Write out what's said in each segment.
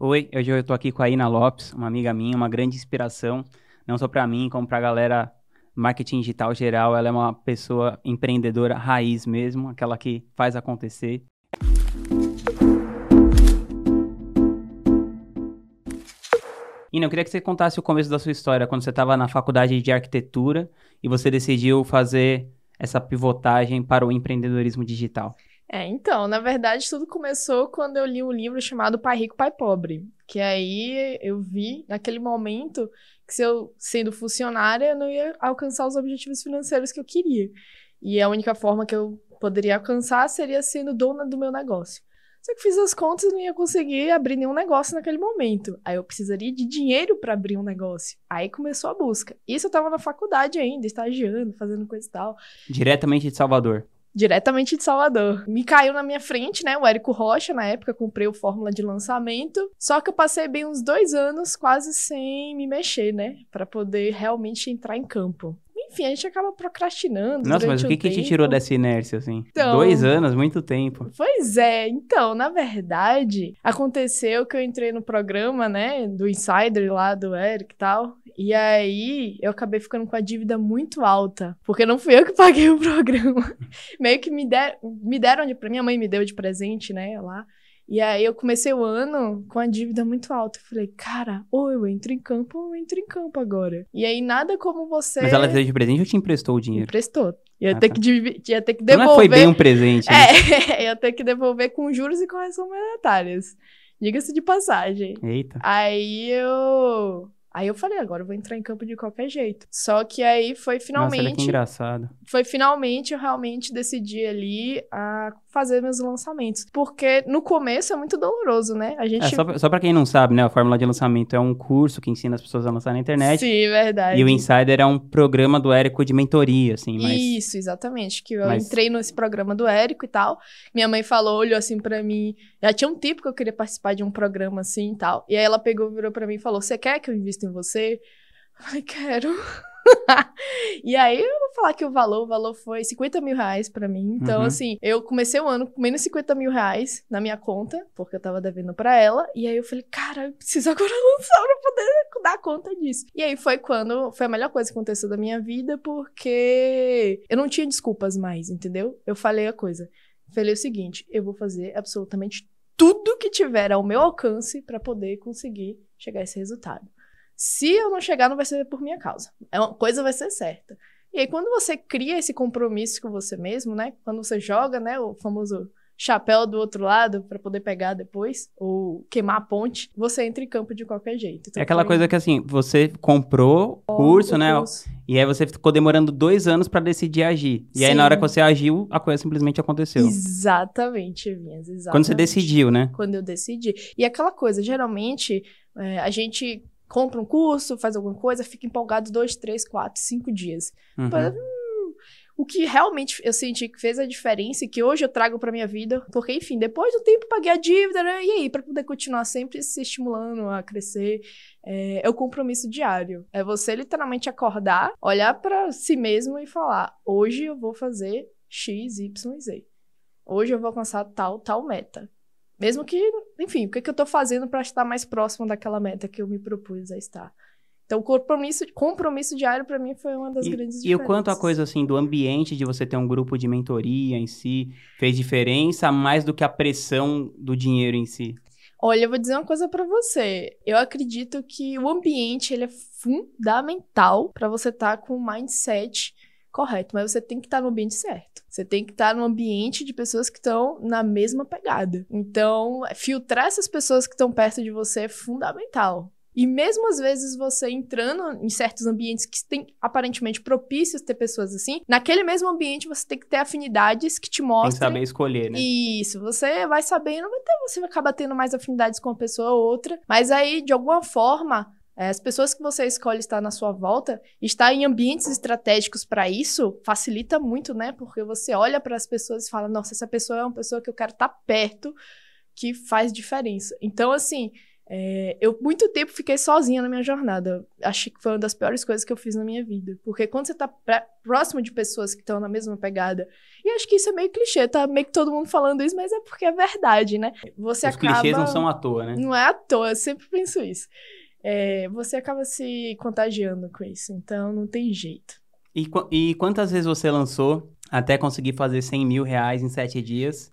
Oi, hoje eu tô aqui com a Ina Lopes, uma amiga minha, uma grande inspiração, não só para mim, como pra galera marketing digital geral. Ela é uma pessoa empreendedora raiz mesmo, aquela que faz acontecer. Ina, eu queria que você contasse o começo da sua história, quando você estava na faculdade de arquitetura e você decidiu fazer essa pivotagem para o empreendedorismo digital. É, então, na verdade, tudo começou quando eu li um livro chamado Pai Rico, Pai Pobre. Que aí eu vi, naquele momento, que se eu, sendo funcionária, eu não ia alcançar os objetivos financeiros que eu queria. E a única forma que eu poderia alcançar seria sendo dona do meu negócio. Só que fiz as contas e não ia conseguir abrir nenhum negócio naquele momento. Aí eu precisaria de dinheiro para abrir um negócio. Aí começou a busca. Isso eu tava na faculdade ainda, estagiando, fazendo coisa e tal. Diretamente de Salvador diretamente de Salvador. Me caiu na minha frente, né? O Érico Rocha, na época, comprei o Fórmula de lançamento. Só que eu passei bem uns dois anos quase sem me mexer, né? Para poder realmente entrar em campo enfim, a gente acaba procrastinando. Nossa, mas o que, que te tirou dessa inércia, assim? Então, Dois anos, muito tempo. Pois é, então, na verdade, aconteceu que eu entrei no programa, né, do Insider lá do Eric e tal. E aí eu acabei ficando com a dívida muito alta. Porque não fui eu que paguei o programa. Meio que me, der, me deram de. Minha mãe me deu de presente, né, lá. E aí eu comecei o ano com a dívida muito alta. Eu falei, cara, ou eu entro em campo ou eu entro em campo agora. E aí nada como você. Mas ela deu de presente ou te emprestou o dinheiro? Emprestou. Ia, ah, ter, tá. que, ia ter que devolver. Então não foi bem um presente. Né? É, ia ter que devolver com juros e correção monetárias. Diga-se de passagem. Eita. Aí eu Aí eu falei, agora eu vou entrar em campo de qualquer jeito. Só que aí foi finalmente. Nossa, que engraçado. Foi finalmente eu realmente decidi ali a fazer meus lançamentos. Porque no começo é muito doloroso, né? A gente. É, só, só pra quem não sabe, né? A Fórmula de Lançamento é um curso que ensina as pessoas a lançar na internet. Sim, verdade. E o Insider é um programa do Érico de mentoria, assim. Mas... Isso, exatamente. Que eu mas... entrei nesse programa do Érico e tal. Minha mãe falou, olhou assim para mim. Já tinha um tempo que eu queria participar de um programa assim e tal. E aí ela pegou, virou para mim e falou: Você quer que eu invista em você? Ai, quero. e aí eu vou falar que o valor, o valor foi 50 mil reais pra mim. Então, uhum. assim, eu comecei o ano com menos 50 mil reais na minha conta, porque eu tava devendo pra ela. E aí eu falei, cara, eu preciso agora lançar pra poder dar conta disso. E aí foi quando foi a melhor coisa que aconteceu da minha vida, porque eu não tinha desculpas mais, entendeu? Eu falei a coisa. Falei o seguinte: eu vou fazer absolutamente tudo que tiver ao meu alcance para poder conseguir chegar a esse resultado. Se eu não chegar, não vai ser por minha causa. É uma coisa vai ser certa. E aí, quando você cria esse compromisso com você mesmo, né? Quando você joga, né? O famoso chapéu do outro lado para poder pegar depois, ou queimar a ponte, você entra em campo de qualquer jeito. Então, é aquela foi... coisa que assim, você comprou o curso, o né? Curso. E aí você ficou demorando dois anos para decidir agir. E Sim. aí na hora que você agiu, a coisa simplesmente aconteceu. Exatamente, Vinhas, exatamente. Quando você decidiu, né? Quando eu decidi. E aquela coisa, geralmente, é, a gente compra um curso, faz alguma coisa, fica empolgado dois, três, quatro, cinco dias. Uhum. Depois, hum, o que realmente eu senti que fez a diferença e que hoje eu trago para minha vida, porque enfim, depois do tempo paguei a dívida, né? E aí, para poder continuar sempre se estimulando a crescer, é, é, o compromisso diário. É você literalmente acordar, olhar para si mesmo e falar: hoje eu vou fazer X, Y, Z. Hoje eu vou alcançar tal, tal meta. Mesmo que, enfim, o que, que eu estou fazendo para estar mais próximo daquela meta que eu me propus a estar. Então, compromisso, compromisso diário para mim foi uma das e, grandes diferenças. E o quanto a coisa assim do ambiente de você ter um grupo de mentoria em si fez diferença mais do que a pressão do dinheiro em si? Olha, eu vou dizer uma coisa para você. Eu acredito que o ambiente ele é fundamental para você estar tá com o mindset correto, mas você tem que estar no ambiente certo. Você tem que estar no ambiente de pessoas que estão na mesma pegada. Então, filtrar essas pessoas que estão perto de você é fundamental. E mesmo às vezes você entrando em certos ambientes que tem aparentemente propícios ter pessoas assim, naquele mesmo ambiente você tem que ter afinidades que te mostrem. Tem que saber escolher, né? Isso, você vai sabendo, vai ter, você acaba tendo mais afinidades com uma pessoa ou outra, mas aí de alguma forma as pessoas que você escolhe estar na sua volta, estar em ambientes estratégicos para isso facilita muito, né? Porque você olha para as pessoas e fala: nossa, essa pessoa é uma pessoa que eu quero estar perto, que faz diferença. Então, assim, É, eu, muito tempo, fiquei sozinha na minha jornada. Acho que foi uma das piores coisas que eu fiz na minha vida. Porque quando você tá pra, próximo de pessoas que estão na mesma pegada, e acho que isso é meio clichê, tá meio que todo mundo falando isso, mas é porque é verdade, né? Você Os acaba... clichês não são à toa, né? Não é à toa, eu sempre penso isso. É, você acaba se contagiando com isso, então não tem jeito. E, e quantas vezes você lançou até conseguir fazer 100 mil reais em sete dias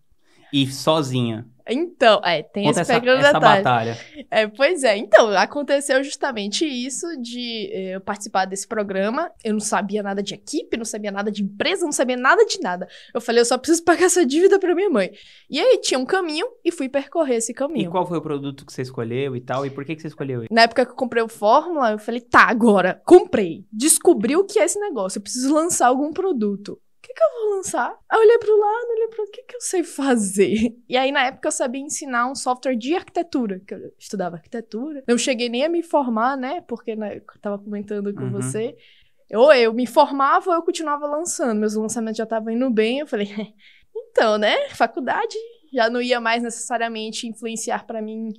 e sozinha? Então, é, tem Conta esse pequeno essa, detalhe. Essa batalha. É, pois é, então, aconteceu justamente isso de eh, eu participar desse programa. Eu não sabia nada de equipe, não sabia nada de empresa, não sabia nada de nada. Eu falei, eu só preciso pagar essa dívida para minha mãe. E aí tinha um caminho e fui percorrer esse caminho. E qual foi o produto que você escolheu e tal? E por que, que você escolheu ele? Na época que eu comprei o Fórmula, eu falei, tá, agora, comprei. Descobri o que é esse negócio. Eu preciso lançar algum produto que, que eu vou lançar? Aí eu olhei pro lado, olhei pro o que, que eu sei fazer? E aí, na época, eu sabia ensinar um software de arquitetura, que eu estudava arquitetura. Não cheguei nem a me formar, né? Porque né, eu tava comentando com uhum. você. Ou eu me formava ou eu continuava lançando. Meus lançamentos já estavam indo bem. Eu falei, então, né? Faculdade já não ia mais necessariamente influenciar para mim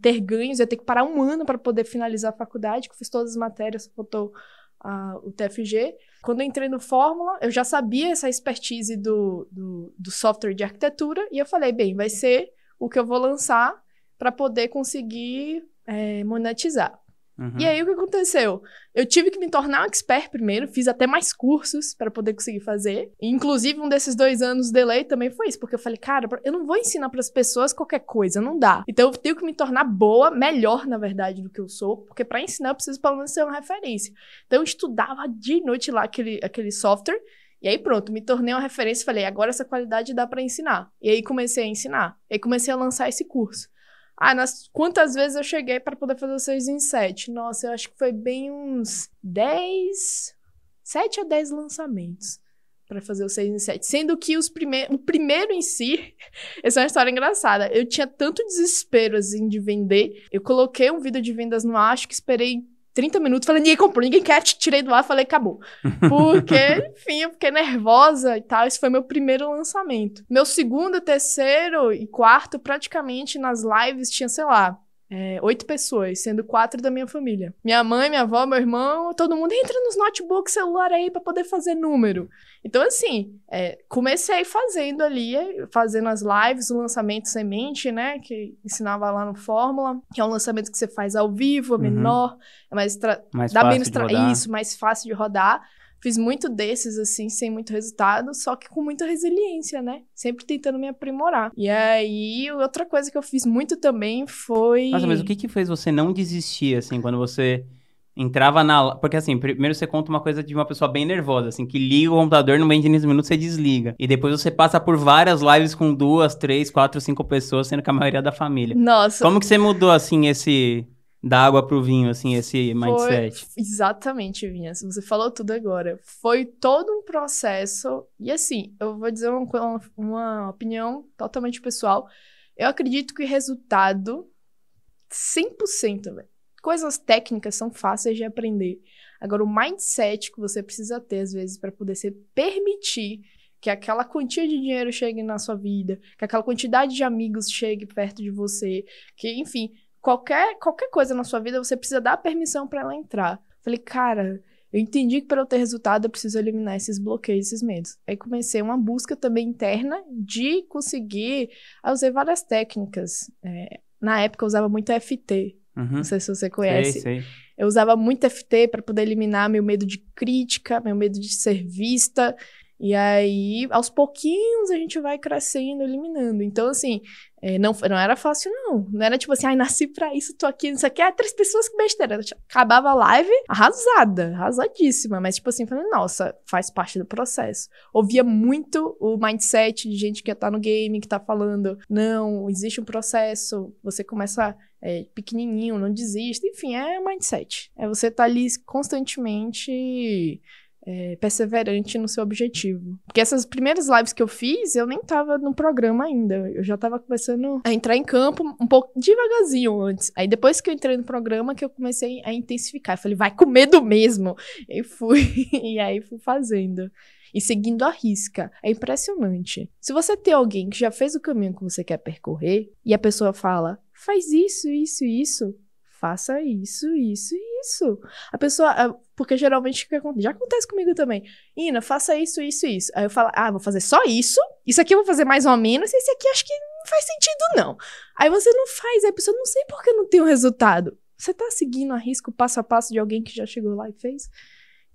ter ganhos. Eu ia ter que parar um ano para poder finalizar a faculdade, que eu fiz todas as matérias, faltou a, o TFG. Quando eu entrei no Fórmula, eu já sabia essa expertise do, do, do software de arquitetura e eu falei, bem, vai ser o que eu vou lançar para poder conseguir é, monetizar. Uhum. E aí o que aconteceu? Eu tive que me tornar um expert primeiro, fiz até mais cursos para poder conseguir fazer. E, inclusive, um desses dois anos de delay também foi isso, porque eu falei, cara, eu não vou ensinar para as pessoas qualquer coisa, não dá. Então eu tenho que me tornar boa, melhor, na verdade, do que eu sou, porque para ensinar eu preciso pelo menos ser uma referência. Então eu estudava de noite lá aquele, aquele software. E aí pronto, me tornei uma referência e falei, agora essa qualidade dá para ensinar. E aí comecei a ensinar. E aí comecei a lançar esse curso. Ah, nas, quantas vezes eu cheguei para poder fazer o 6 em 7? Nossa, eu acho que foi bem uns 10, 7 a 10 lançamentos para fazer o 6 em 7. Sendo que os prime o primeiro em si, essa é uma história engraçada. Eu tinha tanto desespero assim de vender. Eu coloquei um vídeo de vendas no acho que esperei 30 minutos, falei, ninguém comprou, ninguém quer, tirei do ar, falei, acabou. Porque, enfim, eu fiquei nervosa e tal. Esse foi meu primeiro lançamento. Meu segundo, terceiro e quarto, praticamente nas lives, tinha, sei lá, é, oito pessoas, sendo quatro da minha família. Minha mãe, minha avó, meu irmão, todo mundo entra nos notebooks, celular aí para poder fazer número. Então, assim, é, comecei fazendo ali, fazendo as lives, o lançamento semente, né? Que ensinava lá no Fórmula, que é um lançamento que você faz ao vivo, é uhum. menor, é mais, mais dá menos isso, mais fácil de rodar. Fiz muito desses, assim, sem muito resultado, só que com muita resiliência, né? Sempre tentando me aprimorar. E aí, outra coisa que eu fiz muito também foi. Nossa, mas o que que fez você não desistir, assim, quando você entrava na. Porque assim, primeiro você conta uma coisa de uma pessoa bem nervosa, assim, que liga o computador, no meio de 15 minutos você desliga. E depois você passa por várias lives com duas, três, quatro, cinco pessoas, sendo que a maioria é da família. Nossa. Como que você mudou, assim, esse da água pro vinho, assim, esse mindset. Foi, exatamente, Vinha. Você falou tudo agora. Foi todo um processo. E assim, eu vou dizer uma, uma opinião totalmente pessoal. Eu acredito que o resultado, 100%, velho. Coisas técnicas são fáceis de aprender. Agora, o mindset que você precisa ter, às vezes, para poder se permitir que aquela quantia de dinheiro chegue na sua vida, que aquela quantidade de amigos chegue perto de você, que, enfim, qualquer, qualquer coisa na sua vida, você precisa dar permissão para ela entrar. Falei, cara, eu entendi que para eu ter resultado eu preciso eliminar esses bloqueios, esses medos. Aí comecei uma busca também interna de conseguir. Eu usei várias técnicas. É, na época eu usava muito FT. Uhum. Não sei se você conhece. Sei, sei. Eu usava muito FT para poder eliminar meu medo de crítica, meu medo de ser vista. E aí, aos pouquinhos, a gente vai crescendo, eliminando. Então, assim, é, não, não era fácil, não. Não era tipo assim, ai, nasci pra isso, tô aqui, isso aqui. Ah, três pessoas que besteira. Acabava a live arrasada, arrasadíssima. Mas, tipo assim, falando, nossa, faz parte do processo. Ouvia muito o mindset de gente que tá no game, que tá falando, não, existe um processo, você começa é, pequenininho, não desista. Enfim, é mindset. É você tá ali constantemente é, perseverante no seu objetivo. Porque essas primeiras lives que eu fiz, eu nem tava no programa ainda. Eu já tava começando a entrar em campo um pouco devagarzinho antes. Aí depois que eu entrei no programa, que eu comecei a intensificar. Eu falei, vai com medo mesmo. E fui, e aí fui fazendo. E seguindo a risca. É impressionante. Se você tem alguém que já fez o caminho que você quer percorrer, e a pessoa fala, faz isso, isso, isso. Faça isso, isso isso. A pessoa. Porque geralmente já acontece comigo também. Ina, faça isso, isso isso. Aí eu falo, ah, vou fazer só isso. Isso aqui eu vou fazer mais ou menos. Esse aqui acho que não faz sentido, não. Aí você não faz. Aí a pessoa não sei por que não tem o um resultado. Você tá seguindo a risco passo a passo de alguém que já chegou lá e fez?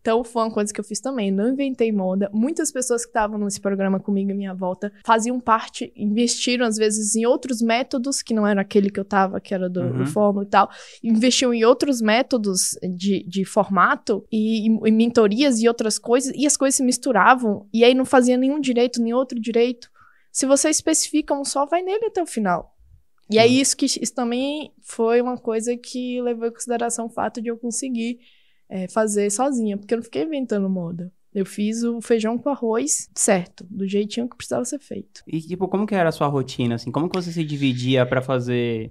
Então, foi uma coisa que eu fiz também. Não inventei moda. Muitas pessoas que estavam nesse programa comigo em minha volta faziam parte, investiram às vezes em outros métodos, que não era aquele que eu tava, que era do, uhum. do Fórmula e tal. Investiam em outros métodos de, de formato e, e, e mentorias e outras coisas. E as coisas se misturavam. E aí não fazia nenhum direito, nem outro direito. Se você especifica um só, vai nele até o final. E é isso que isso também foi uma coisa que levou em consideração o fato de eu conseguir é, fazer sozinha, porque eu não fiquei inventando moda. Eu fiz o feijão com arroz certo, do jeitinho que precisava ser feito. E, tipo, como que era a sua rotina, assim? Como que você se dividia para fazer,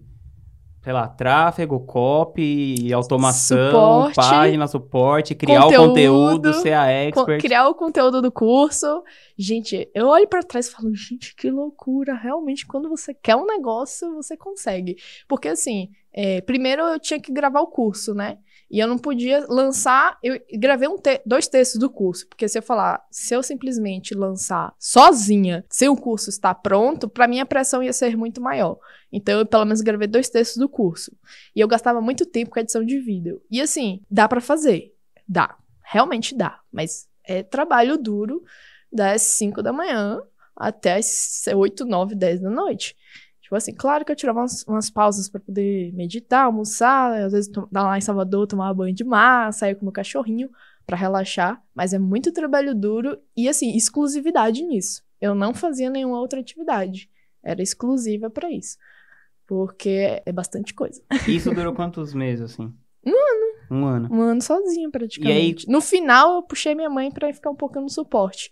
sei lá, tráfego, copy, automação, suporte, página, suporte, criar conteúdo, o conteúdo, ser a expert? Criar o conteúdo do curso. Gente, eu olho para trás e falo, gente, que loucura. Realmente, quando você quer um negócio, você consegue. Porque, assim, é, primeiro eu tinha que gravar o curso, né? E eu não podia lançar. Eu gravei um te dois textos do curso, porque se eu falar, se eu simplesmente lançar sozinha, sem o curso estar pronto, para mim a pressão ia ser muito maior. Então eu pelo menos gravei dois textos do curso. E eu gastava muito tempo com a edição de vídeo. E assim, dá para fazer. Dá. Realmente dá. Mas é trabalho duro das 5 da manhã até as 8, 9, 10 da noite. Tipo assim, claro que eu tirava umas, umas pausas para poder meditar, almoçar, às vezes lá em Salvador tomar banho de mar, sair com meu cachorrinho para relaxar, mas é muito trabalho duro e assim, exclusividade nisso. Eu não fazia nenhuma outra atividade. Era exclusiva para isso. Porque é bastante coisa. Isso durou quantos meses, assim? Um ano. Um ano. Um ano sozinha, praticamente. E aí... No final, eu puxei minha mãe para ficar um pouco no suporte.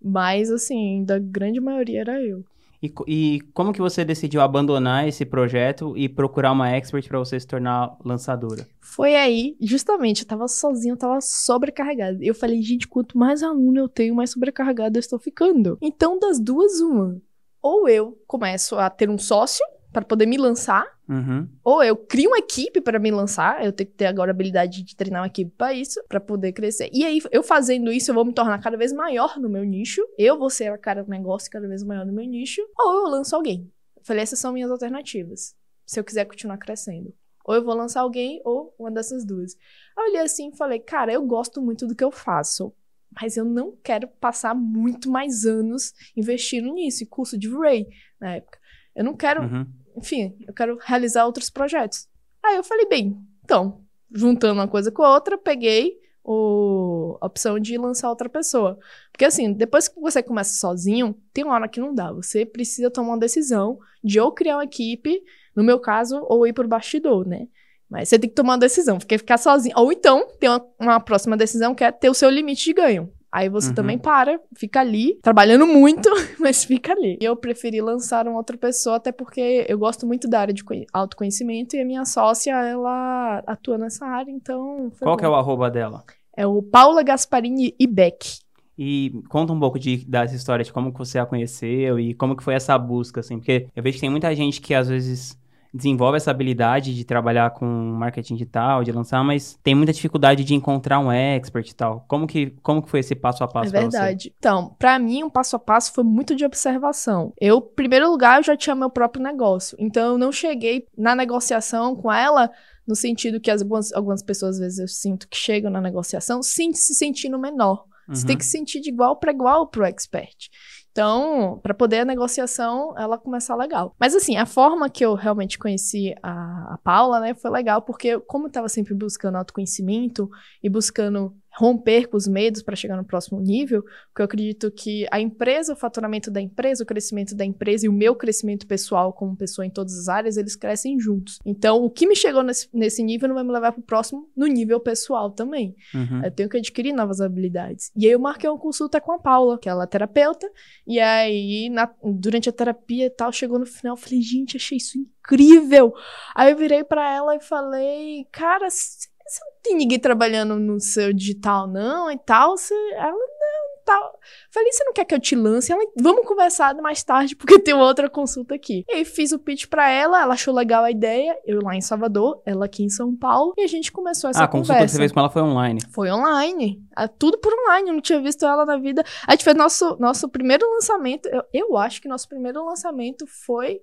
Mas, assim, da grande maioria era eu. E, e, como que você decidiu abandonar esse projeto e procurar uma expert para você se tornar lançadora? Foi aí, justamente, eu tava sozinha, eu tava sobrecarregada. Eu falei, gente, quanto mais aluno eu tenho, mais sobrecarregada eu estou ficando. Então, das duas, uma. Ou eu começo a ter um sócio para poder me lançar, uhum. ou eu crio uma equipe para me lançar. Eu tenho que ter agora a habilidade de treinar uma equipe para isso, para poder crescer. E aí, eu fazendo isso, eu vou me tornar cada vez maior no meu nicho. Eu vou ser a cara do negócio cada vez maior no meu nicho, ou eu lanço alguém. Eu falei, essas são minhas alternativas. Se eu quiser continuar crescendo. Ou eu vou lançar alguém, ou uma dessas duas. Eu olhei assim e falei, cara, eu gosto muito do que eu faço mas eu não quero passar muito mais anos investindo nisso, em curso de Ray na época. Eu não quero uhum enfim, eu quero realizar outros projetos. Aí eu falei, bem, então, juntando uma coisa com a outra, peguei o, a opção de lançar outra pessoa. Porque assim, depois que você começa sozinho, tem uma hora que não dá. Você precisa tomar uma decisão de ou criar uma equipe, no meu caso, ou ir pro bastidor, né? Mas você tem que tomar uma decisão, porque ficar sozinho. Ou então, tem uma, uma próxima decisão que é ter o seu limite de ganho. Aí você uhum. também para, fica ali, trabalhando muito, mas fica ali. E eu preferi lançar uma outra pessoa, até porque eu gosto muito da área de autoconhecimento e a minha sócia, ela atua nessa área, então. Qual bom. que é o arroba dela? É o Paula Gasparini Ibeck. E conta um pouco de, dessa história de como que você a conheceu e como que foi essa busca, assim, porque eu vejo que tem muita gente que às vezes desenvolve essa habilidade de trabalhar com marketing digital, de lançar, mas tem muita dificuldade de encontrar um expert e tal. Como que, como que foi esse passo a passo É verdade. Então, para mim, um passo a passo foi muito de observação. Eu, em primeiro lugar, eu já tinha meu próprio negócio. Então, eu não cheguei na negociação com ela no sentido que algumas, algumas pessoas, às vezes, eu sinto que chegam na negociação se sentindo menor. Uhum. Você tem uhum. que se sentir de igual para igual pro expert. Então, para poder a negociação ela começar legal. Mas assim, a forma que eu realmente conheci a, a Paula, né, foi legal porque como eu estava sempre buscando autoconhecimento e buscando romper com os medos para chegar no próximo nível, porque eu acredito que a empresa, o faturamento da empresa, o crescimento da empresa e o meu crescimento pessoal como pessoa em todas as áreas, eles crescem juntos. Então, o que me chegou nesse, nesse nível não vai me levar para o próximo no nível pessoal também. Uhum. Eu tenho que adquirir novas habilidades. E aí eu marquei uma consulta com a Paula, que ela é terapeuta, e aí na, durante a terapia e tal, chegou no final, eu falei, gente, achei isso incrível. Aí eu virei para ela e falei, cara, você não tem ninguém trabalhando no seu digital, não, e tal. Você, ela, não, tal. Falei, você não quer que eu te lance? Ela, vamos conversar mais tarde, porque tem outra consulta aqui. E aí fiz o pitch pra ela, ela achou legal a ideia, eu lá em Salvador, ela aqui em São Paulo, e a gente começou essa ah, conversa. Ah, a consulta que você fez com ela foi online? Foi online. Tudo por online, eu não tinha visto ela na vida. A gente fez nosso, nosso primeiro lançamento, eu, eu acho que nosso primeiro lançamento foi...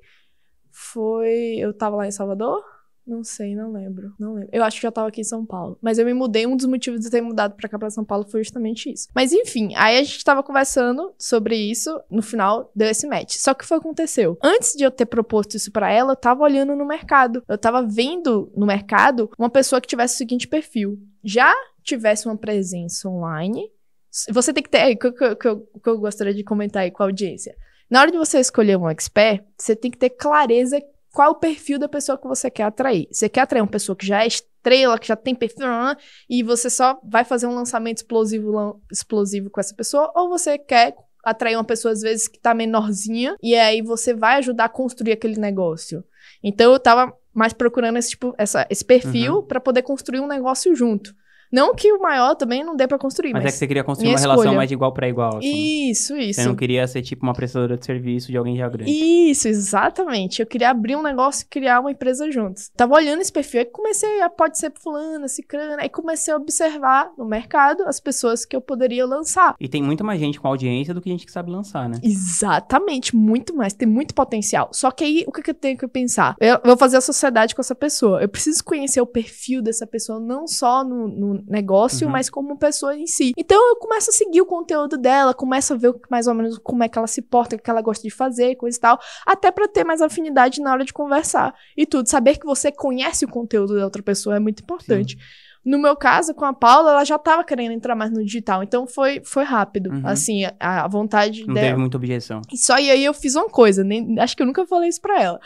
Foi... Eu tava lá em Salvador? Não sei, não lembro. Não lembro. Eu acho que já tava aqui em São Paulo. Mas eu me mudei. Um dos motivos de ter mudado pra cá pra São Paulo foi justamente isso. Mas enfim, aí a gente tava conversando sobre isso. No final, deu esse match. Só que o que aconteceu? Antes de eu ter proposto isso para ela, eu tava olhando no mercado. Eu tava vendo no mercado uma pessoa que tivesse o seguinte perfil. Já tivesse uma presença online. Você tem que ter. O que, que, que, que eu gostaria de comentar aí com a audiência. Na hora de você escolher um expert, você tem que ter clareza qual o perfil da pessoa que você quer atrair. Você quer atrair uma pessoa que já é estrela, que já tem perfil, e você só vai fazer um lançamento explosivo, explosivo com essa pessoa, ou você quer atrair uma pessoa, às vezes, que tá menorzinha, e aí você vai ajudar a construir aquele negócio. Então eu tava mais procurando esse tipo, essa, esse perfil uhum. para poder construir um negócio junto. Não que o maior também não dê para construir, mas, mas é que você queria construir uma escolha. relação mais de igual para igual. Assim. Isso, isso. Você não queria ser tipo uma prestadora de serviço de alguém já grande. Isso, exatamente. Eu queria abrir um negócio e criar uma empresa juntos. Tava olhando esse perfil e comecei a pode ser fulana, cicrana, aí comecei a observar no mercado as pessoas que eu poderia lançar. E tem muito mais gente com audiência do que gente que sabe lançar, né? Exatamente, muito mais, tem muito potencial. Só que aí o que eu tenho que pensar? Eu vou fazer a sociedade com essa pessoa. Eu preciso conhecer o perfil dessa pessoa não só no, no negócio, uhum. mas como pessoa em si. Então eu começo a seguir o conteúdo dela, começo a ver mais ou menos como é que ela se porta, o que ela gosta de fazer, coisa e tal, até para ter mais afinidade na hora de conversar e tudo. Saber que você conhece o conteúdo da outra pessoa é muito importante. Sim. No meu caso, com a Paula, ela já tava querendo entrar mais no digital, então foi, foi rápido. Uhum. Assim, a, a vontade Não dela. teve muita objeção. E só e aí eu fiz uma coisa, nem, acho que eu nunca falei isso pra ela.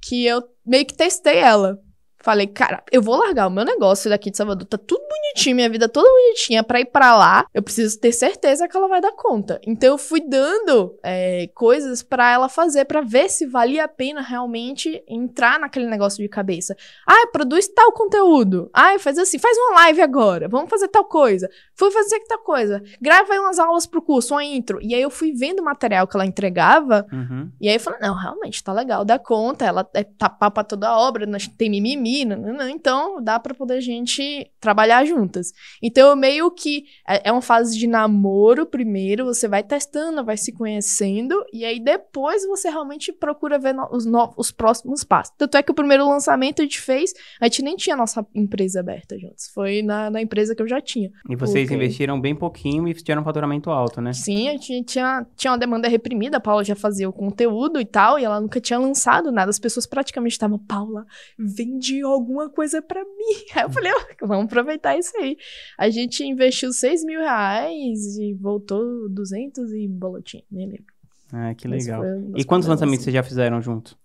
Que eu meio que testei ela. Falei, cara, eu vou largar o meu negócio daqui de Salvador, tá tudo bonitinho, minha vida toda bonitinha, pra ir pra lá, eu preciso ter certeza que ela vai dar conta. Então eu fui dando é, coisas para ela fazer, para ver se valia a pena realmente entrar naquele negócio de cabeça. Ah, produz tal conteúdo. Ah, faz assim, faz uma live agora, vamos fazer tal coisa. Fui fazer tal coisa. Grava aí umas aulas pro curso, uma intro. E aí eu fui vendo o material que ela entregava, uhum. e aí eu falei, não, realmente, tá legal, dá conta, ela é, tá pra toda a obra, tem mimimi, então dá para poder a gente trabalhar juntas. Então, eu meio que é, é uma fase de namoro primeiro, você vai testando, vai se conhecendo, e aí depois você realmente procura ver no, os, no, os próximos passos. Tanto é que o primeiro lançamento a gente fez, a gente nem tinha nossa empresa aberta juntos, foi na, na empresa que eu já tinha. E vocês porque... investiram bem pouquinho e tiveram um faturamento alto, né? Sim, a gente tinha, tinha uma demanda reprimida, a Paula já fazia o conteúdo e tal, e ela nunca tinha lançado nada, as pessoas praticamente estavam, Paula, vende alguma coisa para mim. Aí eu falei, oh, vamos aproveitar isso aí. A gente investiu 6 mil reais e voltou 200 e bolotinho, nem lembro. Ah, que legal. E quantos lançamentos assim. vocês já fizeram junto?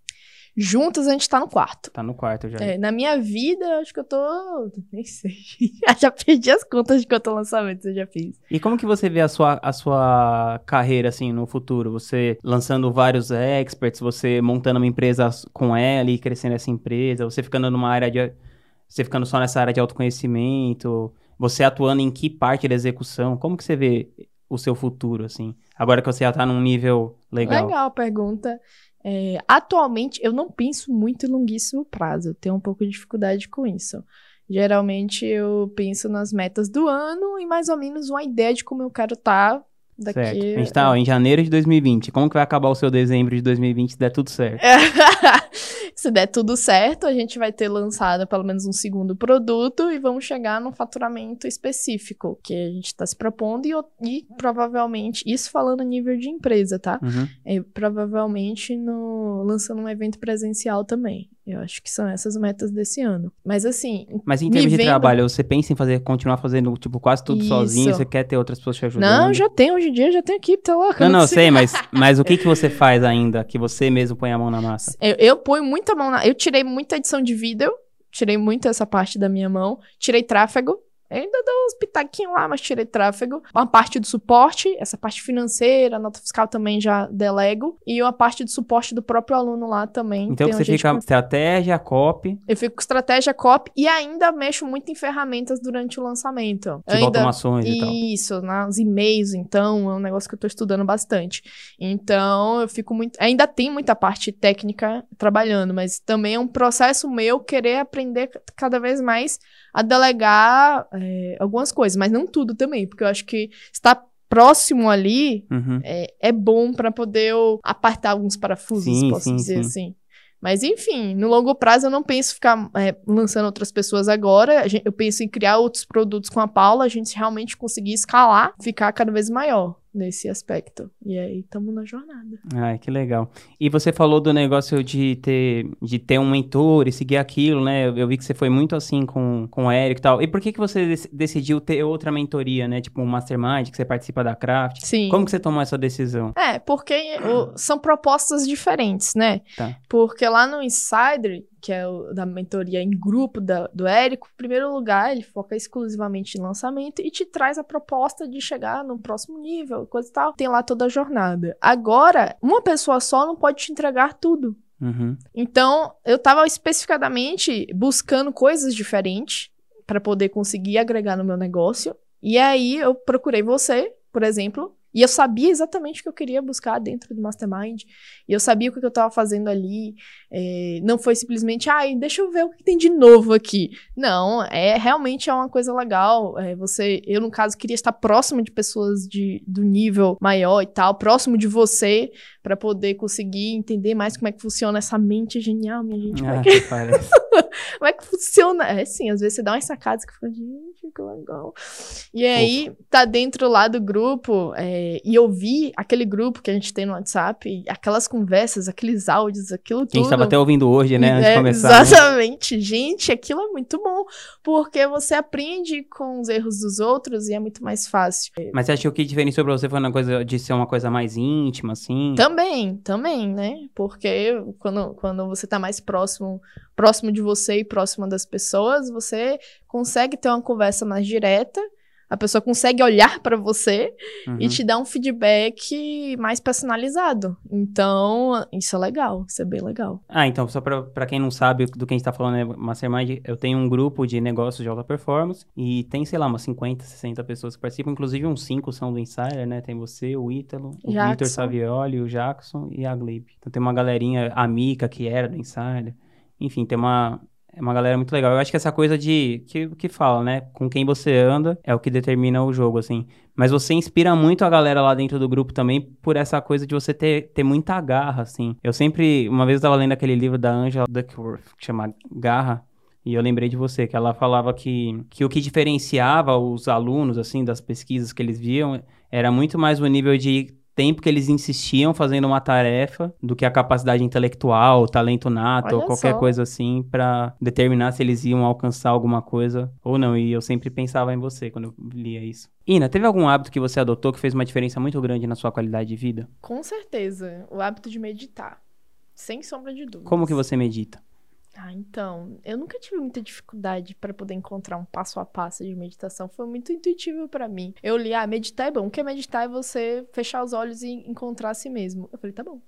Juntos a gente tá no quarto. Tá no quarto já. É, na minha vida, acho que eu tô. Nem sei. já perdi as contas de quantos lançamentos eu já fiz. E como que você vê a sua, a sua carreira, assim, no futuro? Você lançando vários experts, você montando uma empresa com ela e crescendo essa empresa, você ficando numa área de. Você ficando só nessa área de autoconhecimento, você atuando em que parte da execução? Como que você vê o seu futuro, assim? Agora que você já tá num nível legal. Legal a pergunta. É, atualmente, eu não penso muito em longuíssimo prazo, eu tenho um pouco de dificuldade com isso. Geralmente, eu penso nas metas do ano e mais ou menos uma ideia de como eu quero estar tá daqui... Certo. A gente tá ó, em janeiro de 2020. Como que vai acabar o seu dezembro de 2020 se der tudo certo? se der tudo certo, a gente vai ter lançado pelo menos um segundo produto e vamos chegar num faturamento específico que a gente está se propondo e, e, provavelmente, isso falando a nível de empresa, tá? Uhum. É, provavelmente no, lançando um evento presencial também. Eu acho que são essas metas desse ano. Mas assim. Mas em termos de trabalho, você pensa em fazer, continuar fazendo, tipo, quase tudo Isso. sozinho? Você quer ter outras pessoas te ajudando? Não, já tem, hoje em dia já tem equipe, tá louca. Não, não, sei, mas, mas o que, que você faz ainda que você mesmo põe a mão na massa? Eu, eu ponho muita mão na. Eu tirei muita edição de vídeo, tirei muito essa parte da minha mão, tirei tráfego. Ainda dou uns pitaquinhos lá, mas tirei tráfego. Uma parte do suporte, essa parte financeira, nota fiscal também já delego. E uma parte do suporte do próprio aluno lá também. Então você fica com... estratégia, copy. Eu fico com estratégia, copy e ainda mexo muito em ferramentas durante o lançamento. Tipo ainda... automações e tal. Isso, nos e-mails, então, é um negócio que eu tô estudando bastante. Então, eu fico muito... Ainda tem muita parte técnica trabalhando, mas também é um processo meu querer aprender cada vez mais a delegar é, algumas coisas, mas não tudo também, porque eu acho que estar próximo ali uhum. é, é, bom para poder apartar alguns parafusos, sim, posso sim, dizer sim. assim. Mas enfim, no longo prazo eu não penso ficar é, lançando outras pessoas agora. eu penso em criar outros produtos com a Paula, a gente realmente conseguir escalar, ficar cada vez maior nesse aspecto. E aí estamos na jornada. Ai, que legal. E você falou do negócio de ter, de ter um mentor e seguir aquilo, né? Eu, eu vi que você foi muito assim com, com o Eric e tal. E por que, que você decidiu ter outra mentoria, né? Tipo um mastermind, que você participa da Craft? Sim. Como que você tomou essa decisão? É, porque o, são propostas diferentes, né? Tá. Porque lá no Insider, que é o da mentoria em grupo da, do Érico, em primeiro lugar, ele foca exclusivamente em lançamento e te traz a proposta de chegar no próximo nível, coisa e tal. Tem lá toda a jornada. Agora, uma pessoa só não pode te entregar tudo. Uhum. Então, eu estava especificadamente buscando coisas diferentes para poder conseguir agregar no meu negócio. E aí eu procurei você, por exemplo, e eu sabia exatamente o que eu queria buscar dentro do Mastermind. E eu sabia o que eu estava fazendo ali. É, não foi simplesmente, ai, deixa eu ver o que tem de novo aqui. Não, é realmente é uma coisa legal. É, você, eu, no caso, queria estar próximo de pessoas de, do nível maior e tal, próximo de você, para poder conseguir entender mais como é que funciona essa mente genial, minha gente. Ah, como, é que... como é que funciona? É sim, às vezes você dá umas sacadas que fica, gente, que legal. E aí, tá dentro lá do grupo. É, e eu vi aquele grupo que a gente tem no WhatsApp, aquelas conversas, aqueles áudios, aquilo tudo. A gente tava até ouvindo hoje, né, antes é, de começar. Né? Exatamente. Né? Gente, aquilo é muito bom, porque você aprende com os erros dos outros e é muito mais fácil. Mas você acha que o que diferenciou pra você foi uma coisa de ser uma coisa mais íntima, assim? Também, também, né? Porque quando, quando você tá mais próximo, próximo de você e próximo das pessoas, você consegue ter uma conversa mais direta a pessoa consegue olhar para você uhum. e te dar um feedback mais personalizado. Então, isso é legal, isso é bem legal. Ah, então, só para quem não sabe do que a gente tá falando, é Mastermind, eu tenho um grupo de negócios de alta performance e tem, sei lá, umas 50, 60 pessoas que participam, inclusive uns 5 são do Insider, né? Tem você, o Ítalo, o Vitor Savioli, o Jackson e a Glib. Então tem uma galerinha, a Mica, que era do Insider. Enfim, tem uma, é uma galera muito legal. Eu acho que essa coisa de. Que, que fala, né? Com quem você anda é o que determina o jogo, assim. Mas você inspira muito a galera lá dentro do grupo também por essa coisa de você ter, ter muita garra, assim. Eu sempre. Uma vez eu tava lendo aquele livro da Angela Duckworth, que chama Garra. E eu lembrei de você, que ela falava que, que o que diferenciava os alunos, assim, das pesquisas que eles viam, era muito mais o nível de tempo que eles insistiam fazendo uma tarefa do que a capacidade intelectual, talento nato, Olha ou qualquer só. coisa assim, para determinar se eles iam alcançar alguma coisa ou não. E eu sempre pensava em você quando eu lia isso. Ina, teve algum hábito que você adotou que fez uma diferença muito grande na sua qualidade de vida? Com certeza, o hábito de meditar. Sem sombra de dúvida. Como que você medita? Ah, então, eu nunca tive muita dificuldade para poder encontrar um passo a passo de meditação. Foi muito intuitivo para mim. Eu li, ah, meditar é bom. O que é meditar é você fechar os olhos e encontrar a si mesmo. Eu falei, tá bom.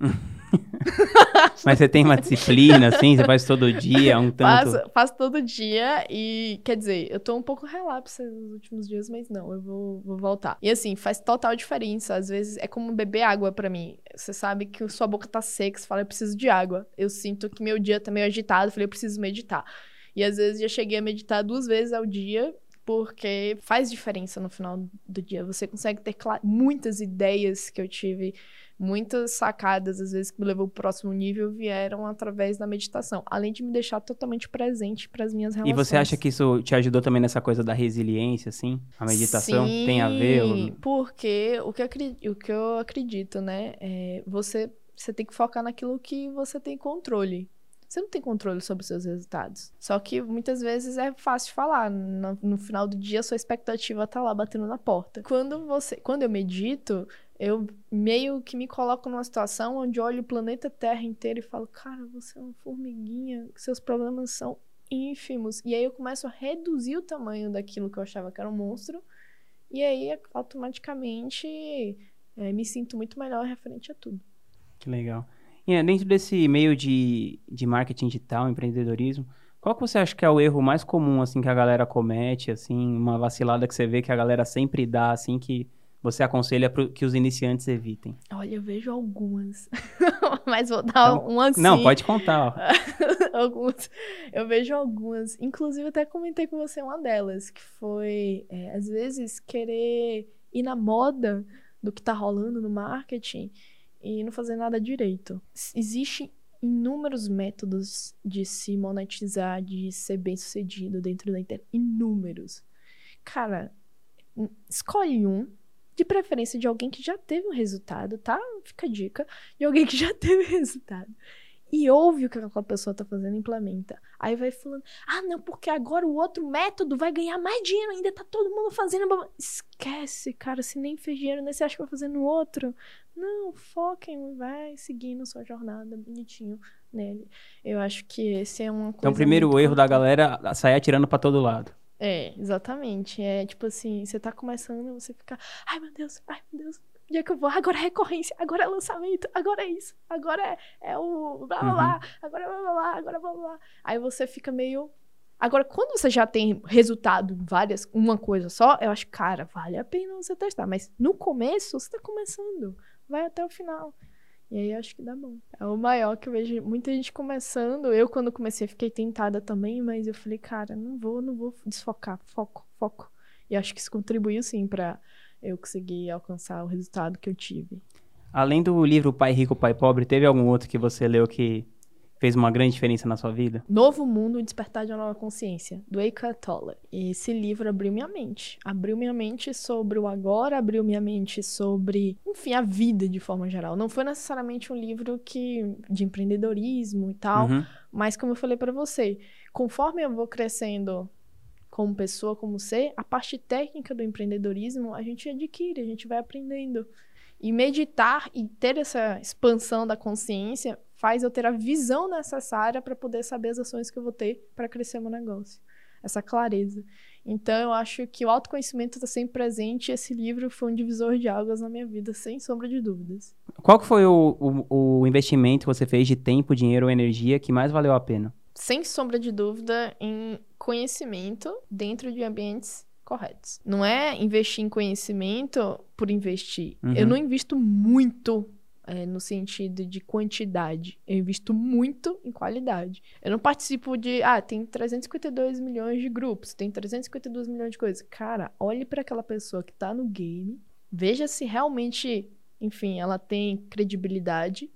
Mas você tem uma disciplina, assim? Você faz todo dia, um tanto? Faço, faço todo dia e, quer dizer, eu tô um pouco relapsa nos últimos dias, mas não, eu vou, vou voltar. E assim, faz total diferença. Às vezes é como beber água para mim. Você sabe que sua boca tá seca, você fala, eu preciso de água. Eu sinto que meu dia tá meio agitado, eu falei, eu preciso meditar. E às vezes já cheguei a meditar duas vezes ao dia porque faz diferença no final do dia. Você consegue ter muitas ideias que eu tive muitas sacadas, às vezes, que me levou para o próximo nível, vieram através da meditação. Além de me deixar totalmente presente para as minhas relações. E você acha que isso te ajudou também nessa coisa da resiliência, assim? A meditação Sim, tem a ver? Ou... porque o que, eu, o que eu acredito, né? É você, você tem que focar naquilo que você tem controle. Você não tem controle sobre os seus resultados. Só que muitas vezes é fácil falar. No, no final do dia, a sua expectativa tá lá batendo na porta. Quando você, quando eu medito, eu meio que me coloco numa situação onde olho o planeta Terra inteiro e falo, cara, você é uma formiguinha, seus problemas são ínfimos. E aí eu começo a reduzir o tamanho daquilo que eu achava que era um monstro. E aí, automaticamente, é, me sinto muito melhor referente a tudo. Que legal. E é, dentro desse meio de, de marketing digital, empreendedorismo, qual que você acha que é o erro mais comum, assim, que a galera comete, assim, uma vacilada que você vê que a galera sempre dá, assim, que você aconselha pro, que os iniciantes evitem? Olha, eu vejo algumas, mas vou dar então, um assim. Não, pode contar. algumas. Eu vejo algumas. Inclusive, até comentei com você uma delas, que foi, é, às vezes, querer ir na moda do que tá rolando no marketing e não fazer nada direito. Existem inúmeros métodos de se monetizar, de ser bem sucedido dentro da internet. Inúmeros. Cara, escolhe um, de preferência de alguém que já teve um resultado, tá? Fica a dica. De alguém que já teve resultado e ouve o que aquela pessoa tá fazendo e implementa. Aí vai falando, ah, não, porque agora o outro método vai ganhar mais dinheiro, ainda tá todo mundo fazendo. Esquece, cara, se nem fez dinheiro, né? Você acha que vai fazer no outro? Não, foquem, vai seguindo sua jornada bonitinho nele. Eu acho que esse é uma coisa. Então, primeiro erro da galera sair atirando para todo lado. É, exatamente. É tipo assim, você tá começando e você fica, ai meu Deus, ai meu Deus, onde é que eu vou? Agora é recorrência, agora é lançamento, agora é isso, agora é, é o blá blá blá, uhum. agora é blá blá blá, agora é blá blá. Aí você fica meio. Agora, quando você já tem resultado em várias, uma coisa só, eu acho, cara, vale a pena você testar. Mas no começo, você tá começando. Vai até o final. E aí acho que dá bom. É o maior que eu vejo muita gente começando. Eu, quando comecei, fiquei tentada também, mas eu falei, cara, não vou, não vou desfocar. Foco, foco. E acho que isso contribuiu sim para eu conseguir alcançar o resultado que eu tive. Além do livro Pai Rico, Pai Pobre, teve algum outro que você leu que fez uma grande diferença na sua vida? Novo Mundo, Despertar de uma Nova Consciência, do Eckhart Tolle. Esse livro abriu minha mente. Abriu minha mente sobre o agora, abriu minha mente sobre, enfim, a vida de forma geral. Não foi necessariamente um livro que de empreendedorismo e tal, uhum. mas como eu falei para você, conforme eu vou crescendo como pessoa, como ser, a parte técnica do empreendedorismo a gente adquire, a gente vai aprendendo. E meditar e ter essa expansão da consciência faz eu ter a visão necessária para poder saber as ações que eu vou ter para crescer meu negócio. Essa clareza. Então, eu acho que o autoconhecimento está sempre presente e esse livro foi um divisor de águas na minha vida, sem sombra de dúvidas. Qual que foi o, o, o investimento que você fez de tempo, dinheiro ou energia que mais valeu a pena? Sem sombra de dúvida, em conhecimento dentro de ambientes corretos. Não é investir em conhecimento por investir. Uhum. Eu não invisto muito é, no sentido de quantidade. Eu invisto muito em qualidade. Eu não participo de, ah, tem 352 milhões de grupos, tem 352 milhões de coisas. Cara, olhe para aquela pessoa que tá no game, veja se realmente, enfim, ela tem credibilidade.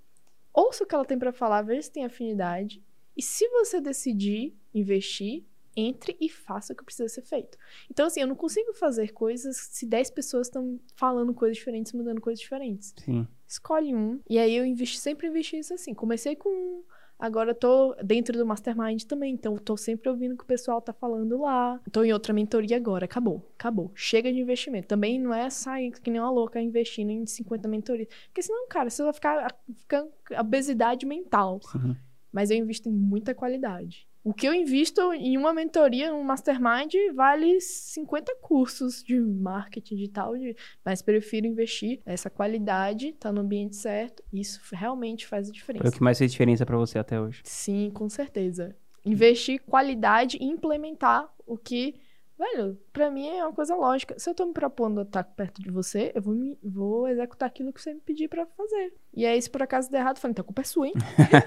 Ouça o que ela tem para falar, veja se tem afinidade. E se você decidir investir, entre e faça o que precisa ser feito. Então, assim, eu não consigo fazer coisas se 10 pessoas estão falando coisas diferentes, mudando coisas diferentes. Sim. Escolhe um. E aí eu investi, sempre investi isso assim. Comecei com um, agora eu tô dentro do Mastermind também. Então, eu tô sempre ouvindo o que o pessoal tá falando lá. Tô em outra mentoria agora. Acabou. Acabou. Chega de investimento. Também não é sair que nem uma louca investindo em 50 mentorias. Porque senão, cara, você vai ficar, ficar obesidade mental. Uhum. Mas eu invisto em muita qualidade. O que eu invisto em uma mentoria, um mastermind, vale 50 cursos de marketing digital, de... mas prefiro investir essa qualidade, tá no ambiente certo. Isso realmente faz a diferença. Foi o que mais fez diferença para você até hoje? Sim, com certeza. Investir qualidade e implementar o que Velho, pra mim é uma coisa lógica. Se eu tô me propondo estar perto de você, eu vou, me, vou executar aquilo que você me pedir pra fazer. E aí, se por acaso der errado, eu falo, então a culpa é sua, hein?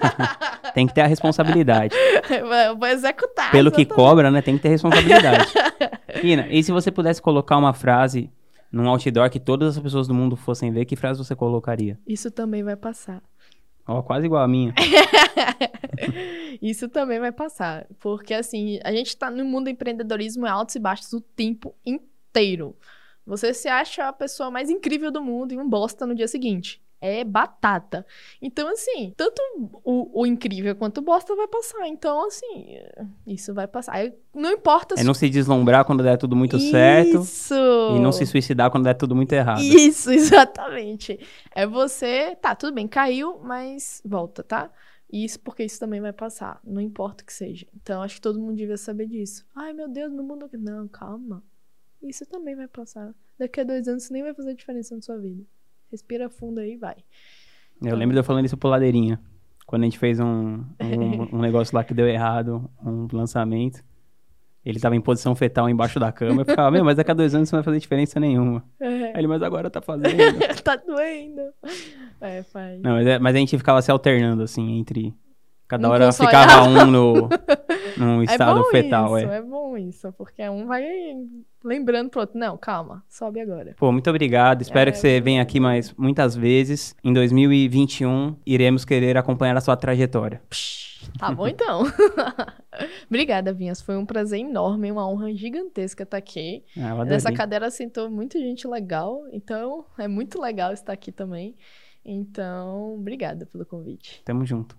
Tem que ter a responsabilidade. eu vou executar. Pelo exatamente. que cobra, né? Tem que ter responsabilidade. Ina, e se você pudesse colocar uma frase num outdoor que todas as pessoas do mundo fossem ver, que frase você colocaria? Isso também vai passar. Ó, oh, quase igual a minha. Isso também vai passar. Porque, assim, a gente tá no mundo do empreendedorismo é altos e baixos o tempo inteiro. Você se acha a pessoa mais incrível do mundo e um bosta no dia seguinte é batata. Então, assim, tanto o, o, incrível quanto o bosta vai passar. Então, assim, isso vai passar. Aí, não importa se... É não se deslumbrar quando der tudo muito isso. certo. Isso! E não se suicidar quando der tudo muito errado. Isso, exatamente. É você... Tá, tudo bem, caiu, mas volta, tá? Isso porque isso também vai passar, não importa o que seja. Então, acho que todo mundo devia saber disso. Ai, meu Deus, meu mundo. Não, calma. Isso também vai passar. Daqui a dois anos isso nem vai fazer diferença na sua vida. Respira fundo aí e vai. Eu então... lembro de eu falando isso pro Ladeirinha. Quando a gente fez um, um, um negócio lá que deu errado, um lançamento. Ele tava em posição fetal embaixo da cama. Eu ficava, meu, mas daqui a dois anos não vai fazer diferença nenhuma. É. Aí ele, mas agora tá fazendo. tá doendo. É, faz. Não, mas, é, mas, a gente ficava se alternando, assim, entre. Cada não hora ficava um no, num é estado é fetal. Isso, é. é bom isso, porque um vai lembrando pro outro. Não, calma, sobe agora. Pô, muito obrigado. Espero é, que você venha aqui mais muitas vezes. Em 2021, iremos querer acompanhar a sua trajetória. Psh. Tá bom, então. Obrigada, Vinhas. Foi um prazer enorme, uma honra gigantesca estar aqui. Ah, Nessa cadeira sentou muita gente legal, então é muito legal estar aqui também. Então, obrigada pelo convite. Tamo junto.